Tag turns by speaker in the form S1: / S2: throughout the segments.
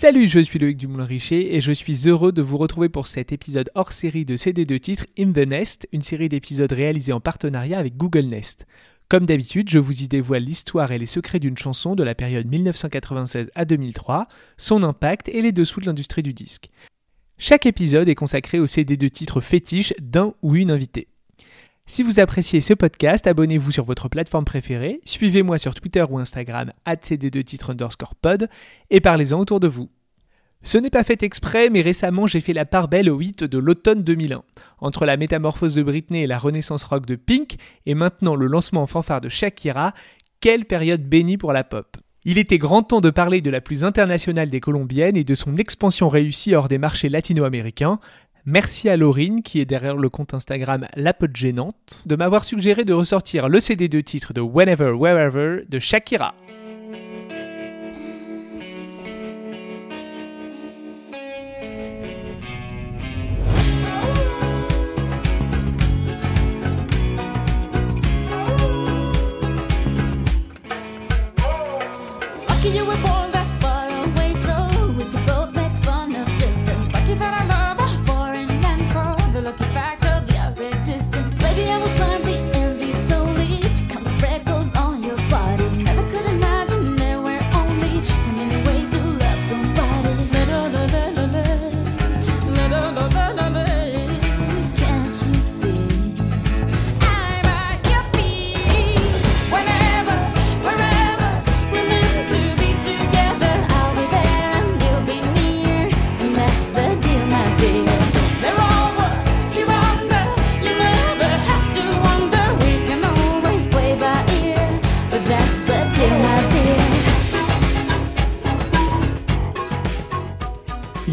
S1: Salut, je suis Loïc Dumoulin-Richer et je suis heureux de vous retrouver pour cet épisode hors série de CD de titres In the Nest, une série d'épisodes réalisés en partenariat avec Google Nest. Comme d'habitude, je vous y dévoile l'histoire et les secrets d'une chanson de la période 1996 à 2003, son impact et les dessous de l'industrie du disque. Chaque épisode est consacré au CD de titres fétiche d'un ou une invitée. Si vous appréciez ce podcast, abonnez-vous sur votre plateforme préférée, suivez-moi sur Twitter ou Instagram, cd2titre underscore pod, et parlez-en autour de vous. Ce n'est pas fait exprès, mais récemment j'ai fait la part belle au hit de l'automne 2001. Entre la métamorphose de Britney et la renaissance rock de Pink, et maintenant le lancement en fanfare de Shakira, quelle période bénie pour la pop. Il était grand temps de parler de la plus internationale des colombiennes et de son expansion réussie hors des marchés latino-américains, Merci à Laurine, qui est derrière le compte Instagram La Pote Gênante, de m'avoir suggéré de ressortir le CD de titre de Whenever, Wherever de Shakira.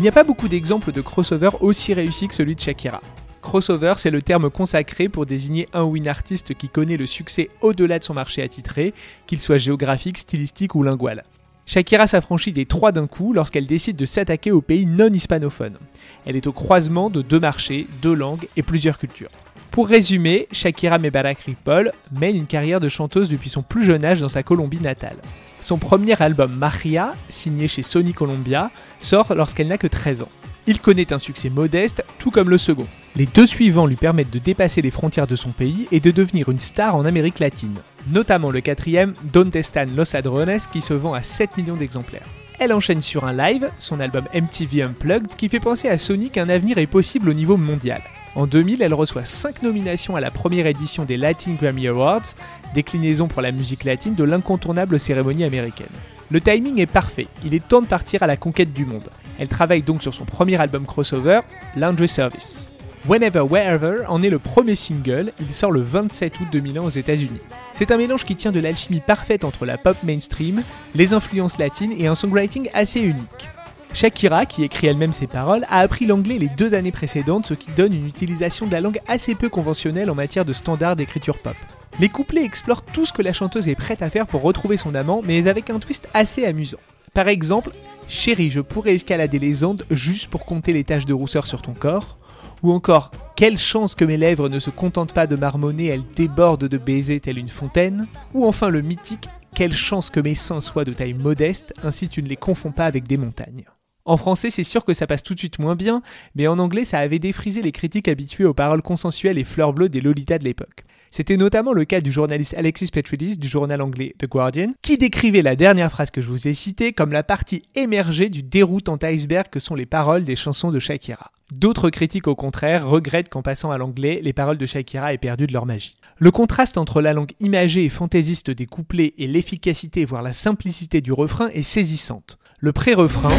S1: N'y a pas beaucoup d'exemples de crossover aussi réussis que celui de Shakira. Crossover, c'est le terme consacré pour désigner un ou une artiste qui connaît le succès au-delà de son marché attitré, qu'il soit géographique, stylistique ou lingual. Shakira s'affranchit des trois d'un coup lorsqu'elle décide de s'attaquer aux pays non hispanophones. Elle est au croisement de deux marchés, deux langues et plusieurs cultures. Pour résumer, Shakira Mebarak Ripoll mène une carrière de chanteuse depuis son plus jeune âge dans sa Colombie natale. Son premier album Maria, signé chez Sony Columbia, sort lorsqu'elle n'a que 13 ans. Il connaît un succès modeste, tout comme le second. Les deux suivants lui permettent de dépasser les frontières de son pays et de devenir une star en Amérique latine. Notamment le quatrième, Donde Estan Los Ladrones, qui se vend à 7 millions d'exemplaires. Elle enchaîne sur un live, son album MTV Unplugged, qui fait penser à Sony qu'un avenir est possible au niveau mondial. En 2000, elle reçoit 5 nominations à la première édition des Latin Grammy Awards, déclinaison pour la musique latine de l'incontournable cérémonie américaine. Le timing est parfait, il est temps de partir à la conquête du monde. Elle travaille donc sur son premier album crossover, Laundry Service. Whenever Wherever en est le premier single, il sort le 27 août 2001 aux États-Unis. C'est un mélange qui tient de l'alchimie parfaite entre la pop mainstream, les influences latines et un songwriting assez unique. Shakira, qui écrit elle-même ses paroles, a appris l'anglais les deux années précédentes, ce qui donne une utilisation de la langue assez peu conventionnelle en matière de standards d'écriture pop. Les couplets explorent tout ce que la chanteuse est prête à faire pour retrouver son amant, mais avec un twist assez amusant. Par exemple, Chérie, je pourrais escalader les Andes juste pour compter les taches de rousseur sur ton corps. Ou encore, quelle chance que mes lèvres ne se contentent pas de marmonner, elles débordent de baisers telle une fontaine. Ou enfin le mythique, quelle chance que mes seins soient de taille modeste, ainsi tu ne les confonds pas avec des montagnes. En français, c'est sûr que ça passe tout de suite moins bien, mais en anglais, ça avait défrisé les critiques habitués aux paroles consensuelles et fleurs bleues des Lolitas de l'époque. C'était notamment le cas du journaliste Alexis Petridis du journal anglais The Guardian, qui décrivait la dernière phrase que je vous ai citée comme la partie émergée du déroutant iceberg que sont les paroles des chansons de Shakira. D'autres critiques au contraire regrettent qu'en passant à l'anglais, les paroles de Shakira aient perdu de leur magie. Le contraste entre la langue imagée et fantaisiste des couplets et l'efficacité voire la simplicité du refrain est saisissante. Le pré-refrain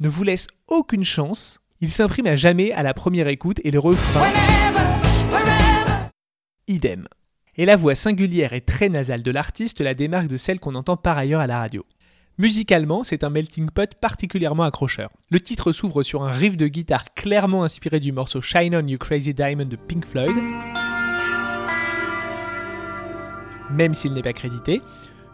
S1: ne vous laisse aucune chance, il s'imprime à jamais à la première écoute et le refrain idem. Et la voix singulière et très nasale de l'artiste la démarque de celle qu'on entend par ailleurs à la radio. Musicalement, c'est un melting pot particulièrement accrocheur. Le titre s'ouvre sur un riff de guitare clairement inspiré du morceau Shine On You Crazy Diamond de Pink Floyd, même s'il n'est pas crédité,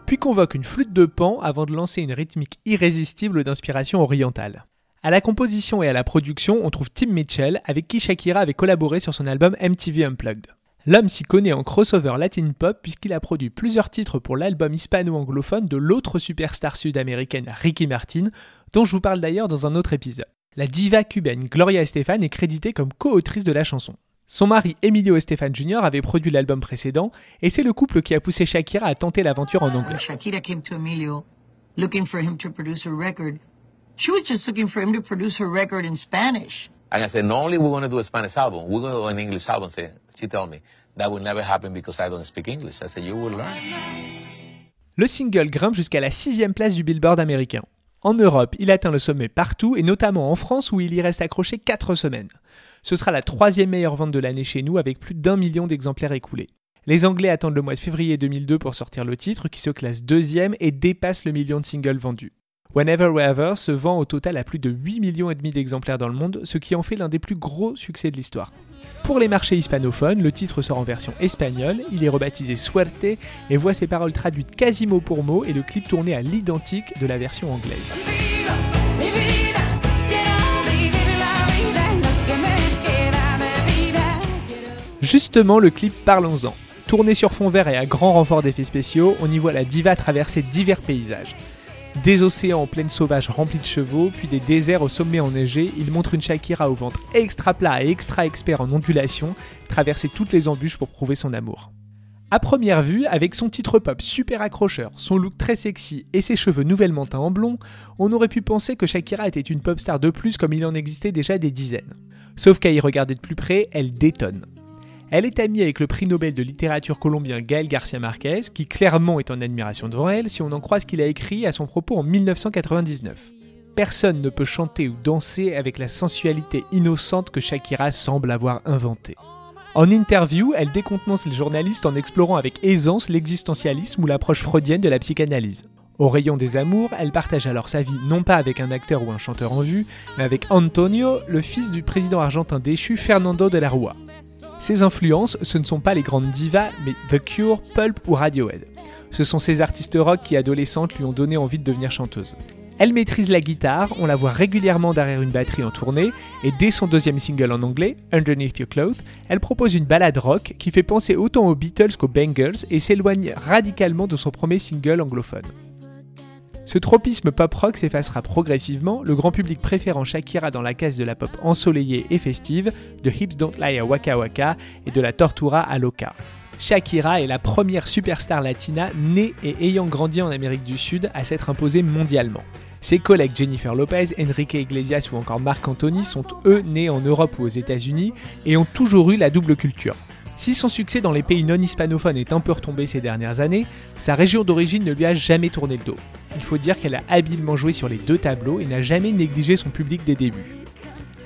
S1: puis convoque une flûte de pan avant de lancer une rythmique irrésistible d'inspiration orientale. À la composition et à la production, on trouve Tim Mitchell, avec qui Shakira avait collaboré sur son album MTV Unplugged. L'homme s'y connaît en crossover latin pop puisqu'il a produit plusieurs titres pour l'album hispano-anglophone de l'autre superstar sud-américaine Ricky Martin, dont je vous parle d'ailleurs dans un autre épisode. La diva cubaine Gloria Estefan est créditée comme co-autrice de la chanson. Son mari Emilio Estefan Jr. avait produit l'album précédent et c'est le couple qui a poussé Shakira à tenter l'aventure en anglais.
S2: Shakira came to Emilio looking for him to produce a record. She was just looking for him to produce her record in Spanish.
S3: And I said, not only we want to do a Spanish album, we're going to do an English album. She told me, that will never happen because I don't speak English. I said, you will learn.
S1: Le single grimpe jusqu'à la sixième place du Billboard américain. En Europe, il atteint le sommet partout et notamment en France où il y reste accroché 4 semaines. Ce sera la troisième meilleure vente de l'année chez nous avec plus d'un million d'exemplaires écoulés. Les Anglais attendent le mois de février 2002 pour sortir le titre qui se classe deuxième et dépasse le million de singles vendus. Whenever Wherever se vend au total à plus de 8 millions et demi d'exemplaires dans le monde, ce qui en fait l'un des plus gros succès de l'histoire. Pour les marchés hispanophones, le titre sort en version espagnole, il est rebaptisé Suerte et voit ses paroles traduites quasi mot pour mot et le clip tourné à l'identique de la version anglaise. Justement, le clip Parlons-en. Tourné sur fond vert et à grand renfort d'effets spéciaux, on y voit la diva traverser divers paysages. Des océans en plaine sauvage remplis de chevaux, puis des déserts au sommet enneigé, il montre une Shakira au ventre extra plat et extra expert en ondulation, traverser toutes les embûches pour prouver son amour. A première vue, avec son titre pop super accrocheur, son look très sexy et ses cheveux nouvellement teints en blond, on aurait pu penser que Shakira était une pop star de plus comme il en existait déjà des dizaines. Sauf qu'à y regarder de plus près, elle détonne. Elle est amie avec le prix Nobel de littérature colombien Gaël Garcia Marquez, qui clairement est en admiration devant elle si on en croit ce qu'il a écrit à son propos en 1999. Personne ne peut chanter ou danser avec la sensualité innocente que Shakira semble avoir inventée. En interview, elle décontenance les journalistes en explorant avec aisance l'existentialisme ou l'approche freudienne de la psychanalyse. Au rayon des amours, elle partage alors sa vie non pas avec un acteur ou un chanteur en vue, mais avec Antonio, le fils du président argentin déchu Fernando de la Rúa. Ses influences, ce ne sont pas les grandes divas, mais The Cure, Pulp ou Radiohead. Ce sont ces artistes rock qui, adolescentes, lui ont donné envie de devenir chanteuse. Elle maîtrise la guitare, on la voit régulièrement derrière une batterie en tournée, et dès son deuxième single en anglais, Underneath Your Clothes, elle propose une ballade rock qui fait penser autant aux Beatles qu'aux Bangles et s'éloigne radicalement de son premier single anglophone. Ce tropisme pop-rock s'effacera progressivement, le grand public préférant Shakira dans la case de la pop ensoleillée et festive, de Hips Don't Lie à Waka Waka et de la Tortura à Loca. Shakira est la première superstar latina née et ayant grandi en Amérique du Sud à s'être imposée mondialement. Ses collègues Jennifer Lopez, Enrique Iglesias ou encore Marc Anthony sont eux nés en Europe ou aux États-Unis et ont toujours eu la double culture. Si son succès dans les pays non hispanophones est un peu retombé ces dernières années, sa région d'origine ne lui a jamais tourné le dos. Il faut dire qu'elle a habilement joué sur les deux tableaux et n'a jamais négligé son public des débuts.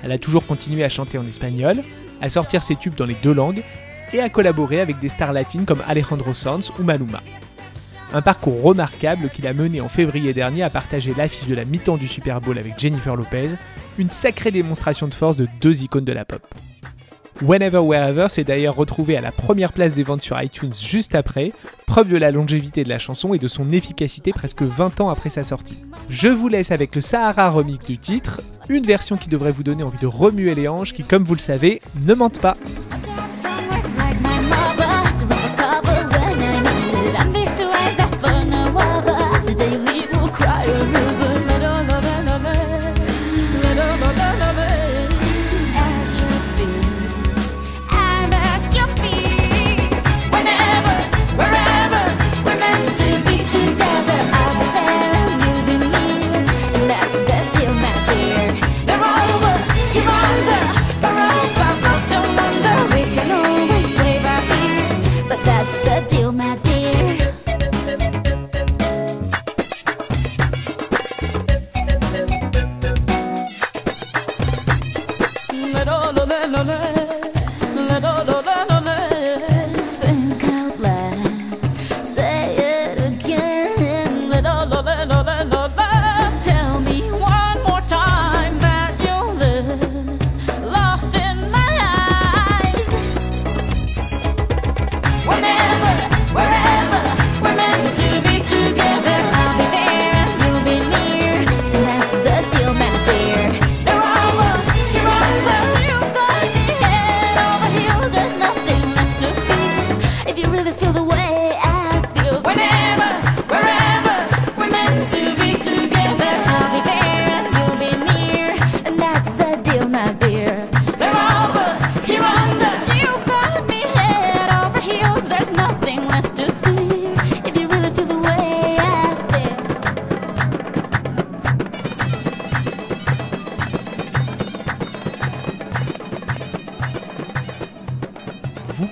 S1: Elle a toujours continué à chanter en espagnol, à sortir ses tubes dans les deux langues et à collaborer avec des stars latines comme Alejandro Sanz ou Maluma. Un parcours remarquable qui l'a mené en février dernier à partager l'affiche de la mi-temps du Super Bowl avec Jennifer Lopez, une sacrée démonstration de force de deux icônes de la pop. Whenever Wherever s'est d'ailleurs retrouvé à la première place des ventes sur iTunes juste après, preuve de la longévité de la chanson et de son efficacité presque 20 ans après sa sortie. Je vous laisse avec le Sahara remix du titre, une version qui devrait vous donner envie de remuer les hanches qui, comme vous le savez, ne mentent pas.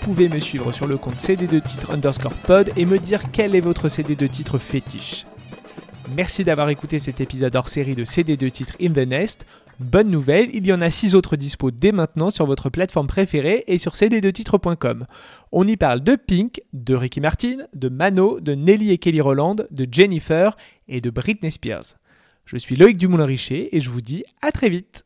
S1: Pouvez me suivre sur le compte CD2 titre underscore pod et me dire quel est votre CD2 titre fétiche. Merci d'avoir écouté cet épisode hors série de CD2 titres In the Nest. Bonne nouvelle, il y en a 6 autres dispo dès maintenant sur votre plateforme préférée et sur cd2titres.com. On y parle de Pink, de Ricky Martin, de Mano, de Nelly et Kelly Roland, de Jennifer et de Britney Spears. Je suis Loïc Dumoulin-Richer et je vous dis à très vite